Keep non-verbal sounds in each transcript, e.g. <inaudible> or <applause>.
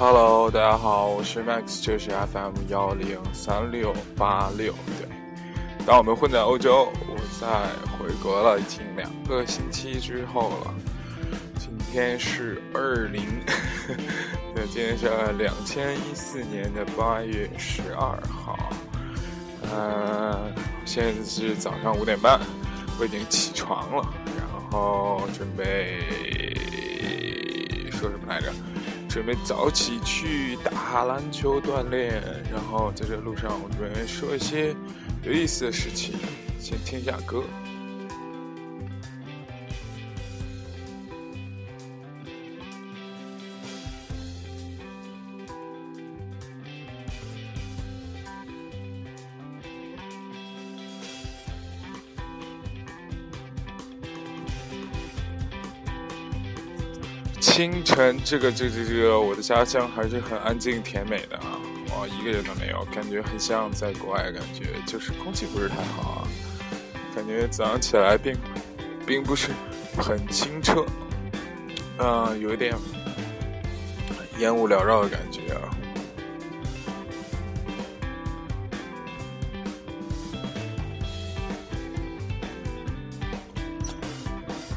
Hello，大家好，我是 Max，这是 FM 幺零三六八六。对，当我们混在欧洲，我在回国了，已经两个星期之后了。今天是二零，<laughs> 对，今天是两千一四年的八月十二号。呃，现在是早上五点半，我已经起床了，然后准备说什么来着？准备早起去打篮球锻炼，然后在这路上，我准备说一些有意思的事情。先听一下歌。清晨，这个、这、个、这个，我的家乡还是很安静甜美的啊！哇，一个人都没有，感觉很像在国外，感觉就是空气不是太好啊，感觉早上起来并并不是很清澈，嗯，有一点烟雾缭绕的感觉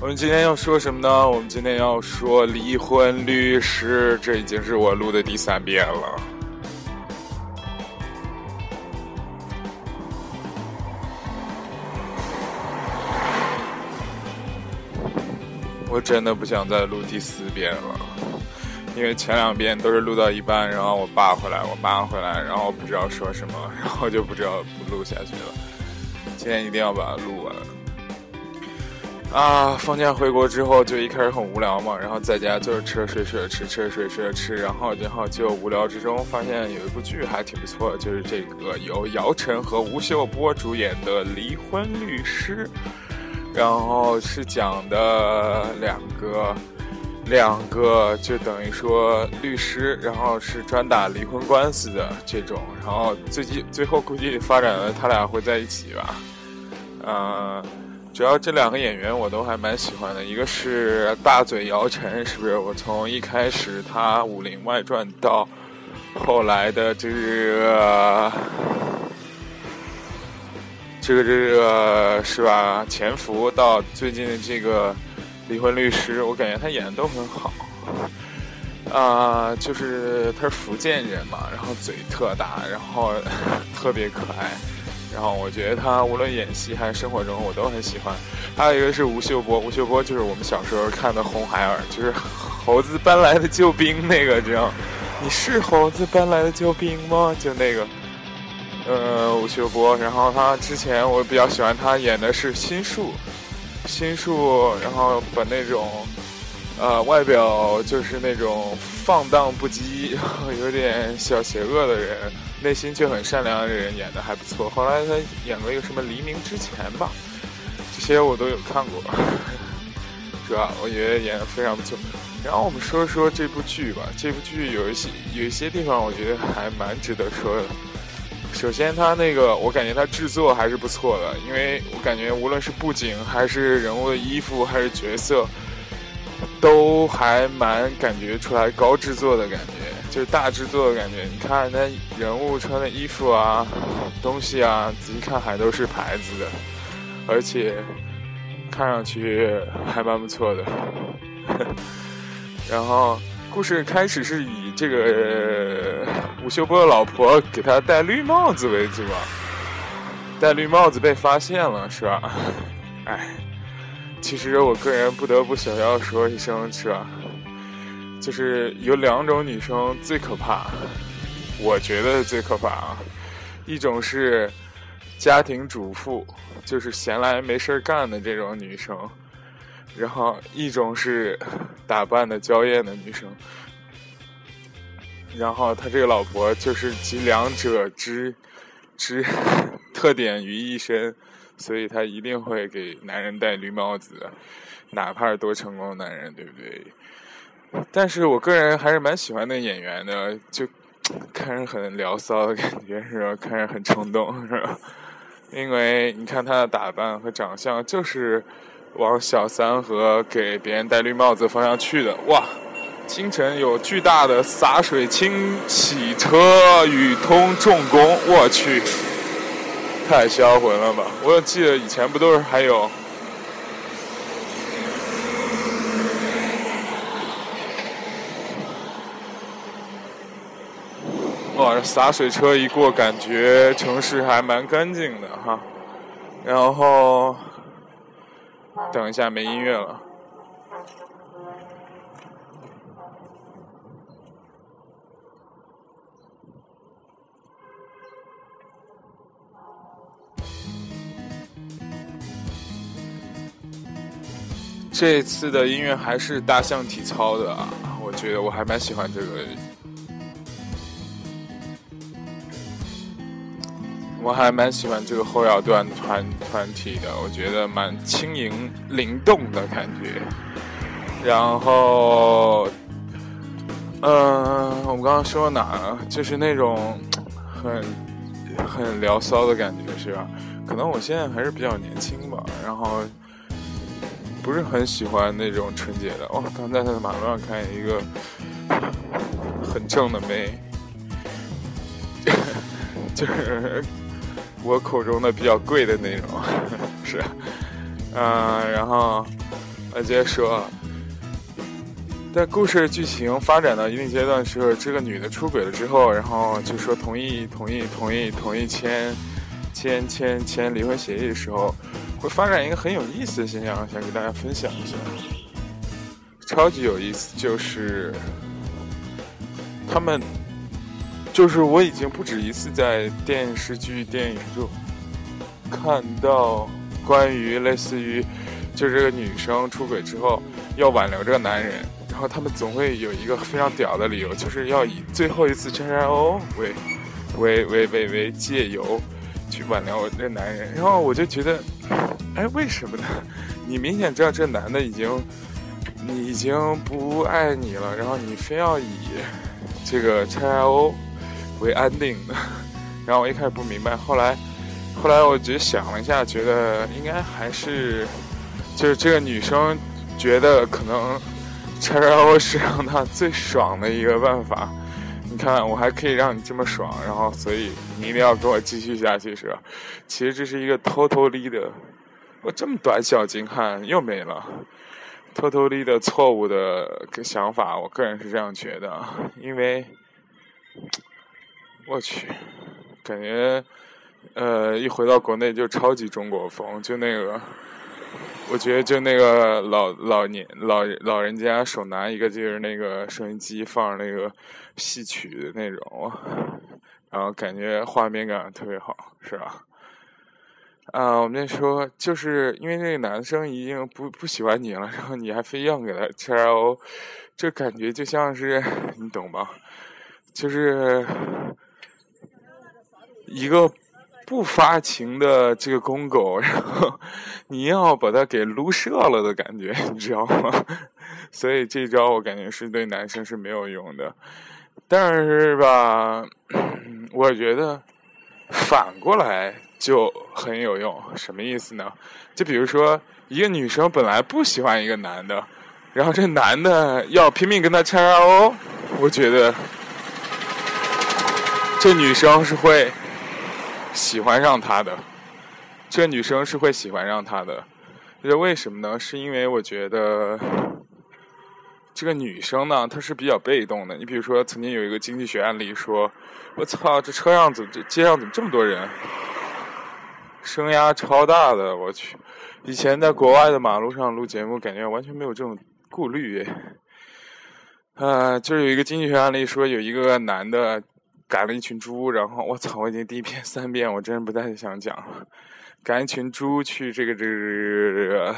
我们今天要说什么呢？我们今天要说离婚律师，这已经是我录的第三遍了。我真的不想再录第四遍了，因为前两遍都是录到一半，然后我爸回来，我妈回来，然后不知道说什么，然后就不知道不录下去了。今天一定要把它录完。啊，放假回国之后就一开始很无聊嘛，然后在家就是吃睡睡吃，吃睡睡吃，然后然后就无聊之中发现有一部剧还挺不错，就是这个由姚晨和吴秀波主演的《离婚律师》，然后是讲的两个两个就等于说律师，然后是专打离婚官司的这种，然后最近最后估计发展了他俩会在一起吧，嗯。主要这两个演员我都还蛮喜欢的，一个是大嘴姚晨，是不是？我从一开始他《武林外传》到后来的这个这个这个是吧？潜伏到最近的这个离婚律师，我感觉他演的都很好。啊，就是他是福建人嘛，然后嘴特大，然后 <laughs> 特别可爱。然后我觉得他无论演戏还是生活中，我都很喜欢。还有一个是吴秀波，吴秀波就是我们小时候看的《红孩儿》，就是猴子搬来的救兵那个，这样。你是猴子搬来的救兵吗？就那个，呃，吴秀波。然后他之前我比较喜欢他演的是心术，心术，然后把那种，呃，外表就是那种放荡不羁，有点小邪恶的人。内心却很善良的人演的还不错。后来他演过一个什么《黎明之前》吧，这些我都有看过，<laughs> 是吧？我觉得演的非常不错。然后我们说说这部剧吧。这部剧有一些有一些地方，我觉得还蛮值得说的。首先，他那个我感觉他制作还是不错的，因为我感觉无论是布景还是人物的衣服还是角色，都还蛮感觉出来高制作的感觉。就是大制作的感觉，你看那人物穿的衣服啊，东西啊，仔细看还都是牌子的，而且看上去还蛮不错的。<laughs> 然后故事开始是以这个吴秀波的老婆给他戴绿帽子为主，戴绿帽子被发现了，是吧？哎，其实我个人不得不小要说一声，是吧？就是有两种女生最可怕，我觉得最可怕啊。一种是家庭主妇，就是闲来没事干的这种女生；然后一种是打扮的娇艳的女生。然后他这个老婆就是集两者之之 <laughs> 特点于一身，所以他一定会给男人戴绿帽子，哪怕是多成功的男人，对不对？但是我个人还是蛮喜欢那演员的，就看着很聊骚的感觉，是吧？看着很冲动，是吧？因为你看他的打扮和长相，就是往小三和给别人戴绿帽子方向去的。哇，清晨有巨大的洒水清洗车，宇通重工，我去，太销魂了吧！我记得以前不都是还有，哇，洒水车一过，感觉城市还蛮干净的哈。然后，等一下没音乐了。这次的音乐还是大象体操的，我觉得我还蛮喜欢这个，我还蛮喜欢这个后摇段团团体的，我觉得蛮轻盈灵动的感觉。然后，嗯，我们刚刚说哪了？就是那种很很聊骚的感觉，是吧？可能我现在还是比较年轻吧，然后。不是很喜欢那种纯洁的。哦，刚在他的马路上看见一个很正的妹，<laughs> 就是我口中的比较贵的那种，<laughs> 是，嗯，然后我接着说，在故事剧情发展到一定阶段的时候，这个女的出轨了之后，然后就说同意同意同意同意签签签签离婚协议的时候。会发展一个很有意思的现象，想给大家分享一下，超级有意思。就是他们，就是我已经不止一次在电视剧、电影中看到关于类似于，就是这个女生出轨之后要挽留这个男人，然后他们总会有一个非常屌的理由，就是要以最后一次 XO 为为为为为借由去挽留这男人，然后我就觉得。哎，为什么呢？<laughs> 你明显知道这男的已经，你已经不爱你了，然后你非要以这个拆 I O 为安定的，<laughs> 然后我一开始不明白，后来，后来我只想了一下，觉得应该还是，就是这个女生觉得可能拆 I O <laughs> 是让她最爽的一个办法。你看，我还可以让你这么爽，然后所以你一定要跟我继续下去，是吧？其实这是一个偷偷离的。我这么短小精悍又没了，偷偷离的错误的想法，我个人是这样觉得，因为，我去，感觉，呃，一回到国内就超级中国风，就那个，我觉得就那个老老年老老人家手拿一个就是那个收音机放那个戏曲的那种，然后感觉画面感特别好，是吧？啊，我们那说，就是因为那个男生已经不不喜欢你了，然后你还非要给他 X O，这感觉就像是你懂吧？就是一个不发情的这个公狗，然后你要把它给撸射了的感觉，你知道吗？<laughs> 所以这招我感觉是对男生是没有用的，但是吧，<clears throat> 我觉得反过来。就很有用，什么意思呢？就比如说，一个女生本来不喜欢一个男的，然后这男的要拼命跟她 X O，我觉得这女生是会喜欢上他的，这女生是会喜欢上他的。这为什么呢？是因为我觉得这个女生呢，她是比较被动的。你比如说，曾经有一个经济学案例说：“我操，这车上怎么这街上怎么这么多人？”声压超大的，我去！以前在国外的马路上录节目，感觉完全没有这种顾虑。呃，就是有一个经济学案例说，有一个男的赶了一群猪，然后我操，我已经第一遍、三遍，我真不太想讲。赶一群猪去这个这个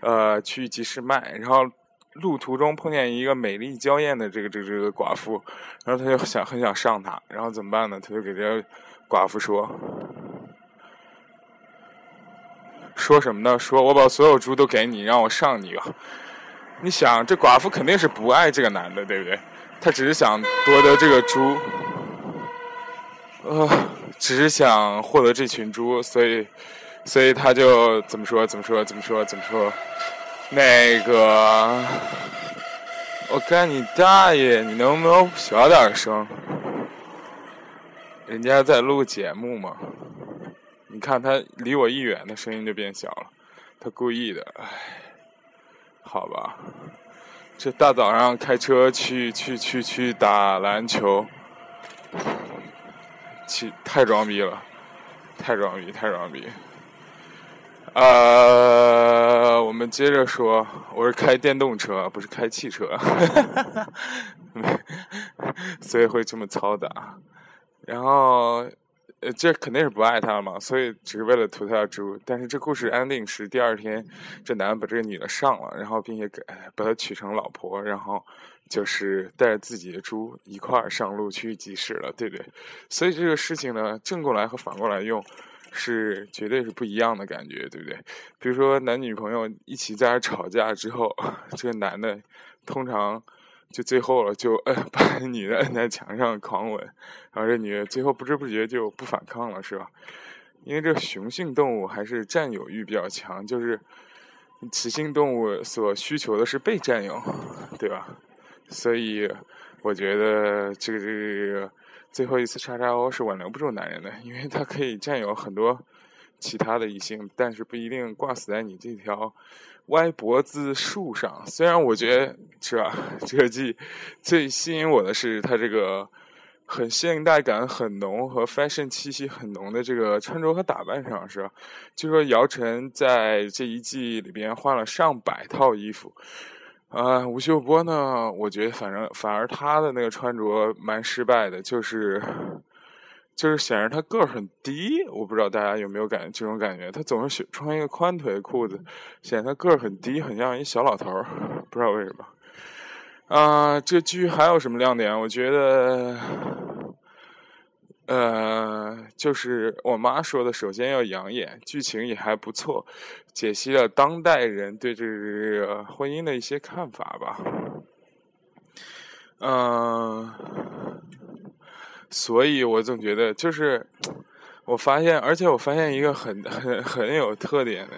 呃去集市卖，然后路途中碰见一个美丽娇艳的这个这个这个寡妇，然后他就想很想上她，然后怎么办呢？他就给这寡妇说。说什么呢？说我把所有猪都给你，让我上你吧。你想，这寡妇肯定是不爱这个男的，对不对？她只是想夺得这个猪，呃，只是想获得这群猪，所以，所以他就怎么说？怎么说？怎么说？怎么说？那个，我干你大爷！你能不能小点声？人家在录节目嘛。你看他离我一远，他声音就变小了，他故意的。唉，好吧，这大早上开车去去去去打篮球，去太装逼了，太装逼，太装逼。呃，我们接着说，我是开电动车，不是开汽车，<laughs> 所以会这么嘈杂。然后。呃，这肯定是不爱他了嘛，所以只是为了图他的猪。但是这故事 ending 是第二天，这男的把这个女的上了，然后并且给把她娶成老婆，然后就是带着自己的猪一块儿上路去集市了，对不对？所以这个事情呢，正过来和反过来用，是绝对是不一样的感觉，对不对？比如说男女朋友一起在那吵架之后，<laughs> 这个男的通常。就最后了，就摁 <laughs> 把女的摁在墙上狂吻，然后这女的最后不知不觉就不反抗了，是吧？因为这雄性动物还是占有欲比较强，就是雌性动物所需求的是被占有，对吧？所以我觉得这个这个最后一次叉叉 O 是挽留不住男人的，因为他可以占有很多其他的异性，但是不一定挂死在你这条。歪脖子树上，虽然我觉得是吧，<laughs> 这个剧最吸引我的是它这个很现代感很浓和 fashion 气息很浓的这个穿着和打扮上，是吧？就说姚晨在这一季里边换了上百套衣服，啊，吴秀波呢，我觉得反正反而他的那个穿着蛮失败的，就是。就是显示他个儿很低，我不知道大家有没有感这种感觉。他总是穿一个宽腿裤子，显得他个儿很低，很像一小老头儿，不知道为什么。啊，这剧还有什么亮点？我觉得，呃，就是我妈说的，首先要养眼，剧情也还不错，解析了当代人对这个婚姻的一些看法吧。嗯。所以我总觉得，就是我发现，而且我发现一个很 <laughs> 很很有特点的，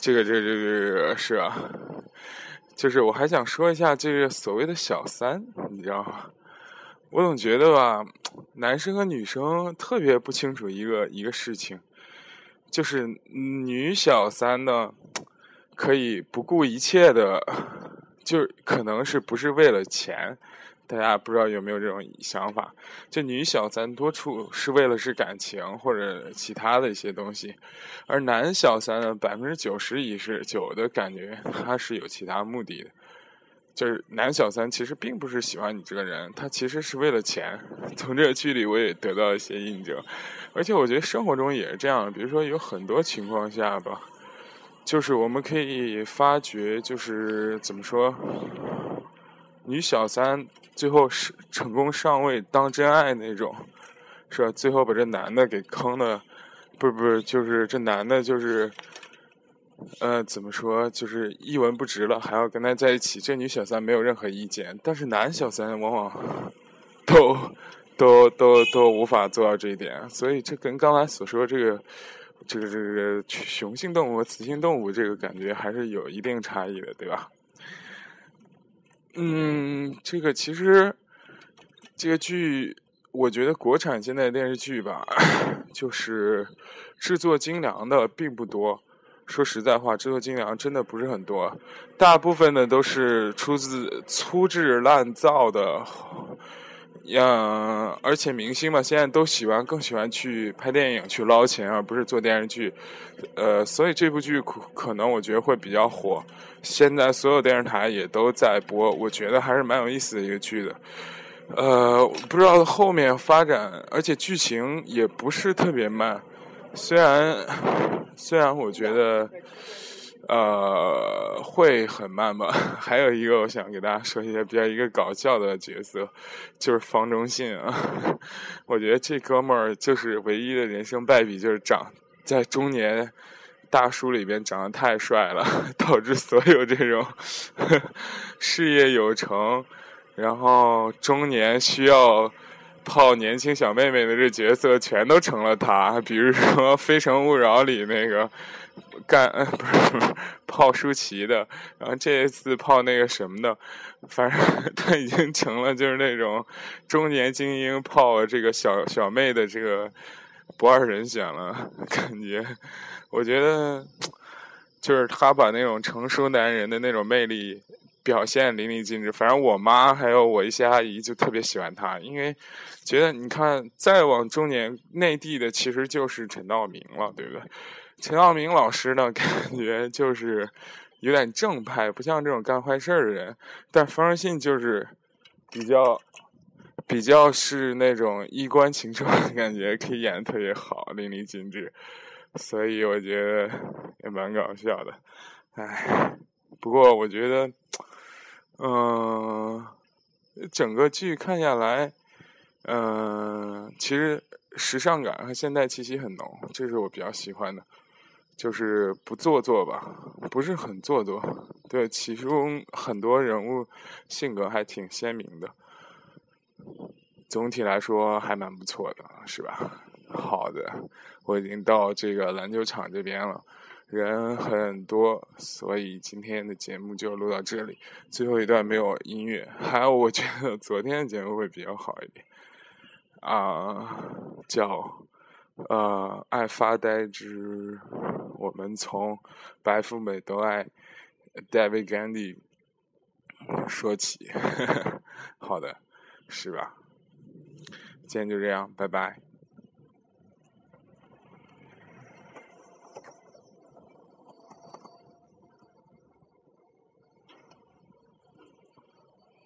这个这个这个是啊，就是我还想说一下这个所谓的小三，你知道吗？我总觉得吧，男生和女生特别不清楚一个一个事情，就是女小三呢，可以不顾一切的，就可能是不是为了钱。大家不知道有没有这种想法？就女小三多处是为了是感情或者其他的一些东西，而男小三呢，百分之九十以是九的感觉他是有其他目的的。就是男小三其实并不是喜欢你这个人，他其实是为了钱。从这个剧里我也得到一些印证，而且我觉得生活中也是这样。比如说有很多情况下吧，就是我们可以发觉，就是怎么说？女小三最后是成功上位当真爱那种，是吧？最后把这男的给坑的，不是不是，就是这男的，就是，呃，怎么说，就是一文不值了，还要跟他在一起。这女小三没有任何意见，但是男小三往往都都都都无法做到这一点，所以这跟刚才所说这个这个这个雄性动物和雌性动物这个感觉还是有一定差异的，对吧？嗯，这个其实这个剧，我觉得国产现在电视剧吧，<laughs> 就是制作精良的并不多。说实在话，制作精良真的不是很多，大部分的都是出自粗制滥造的。嗯，而且明星嘛，现在都喜欢更喜欢去拍电影去捞钱，而不是做电视剧。呃，所以这部剧可可能我觉得会比较火。现在所有电视台也都在播，我觉得还是蛮有意思的一个剧的。呃，不知道后面发展，而且剧情也不是特别慢。虽然虽然我觉得。呃，会很慢吧？<laughs> 还有一个，我想给大家说一下比较一个搞笑的角色，就是方中信啊。<laughs> 我觉得这哥们儿就是唯一的人生败笔，就是长在中年大叔里边长得太帅了，<laughs> 导致所有这种事业有成，然后中年需要泡年轻小妹妹的这角色全都成了他，比如说《非诚勿扰》里那个干不是不是泡舒淇的，然后这一次泡那个什么的，反正他已经成了就是那种中年精英泡这个小小妹的这个不二人选了，感觉我觉得就是他把那种成熟男人的那种魅力。表现淋漓尽致，反正我妈还有我一些阿姨就特别喜欢他，因为觉得你看再往中年内地的其实就是陈道明了，对不对？陈道明老师呢，<laughs> 感觉就是有点正派，不像这种干坏事儿的人。但方世信就是比较比较是那种衣冠禽兽的感觉，可以演的特别好，淋漓尽致，所以我觉得也蛮搞笑的。唉，不过我觉得。嗯，整个剧看下来，嗯，其实时尚感和现代气息很浓，这是我比较喜欢的，就是不做作吧，不是很做作，对，其中很多人物性格还挺鲜明的，总体来说还蛮不错的，是吧？好的，我已经到这个篮球场这边了。人很多，所以今天的节目就录到这里。最后一段没有音乐，还有我觉得昨天的节目会比较好一点。啊，叫呃，爱发呆之我们从白富美都爱 David Gandy 说起。<laughs> 好的，是吧？今天就这样，拜拜。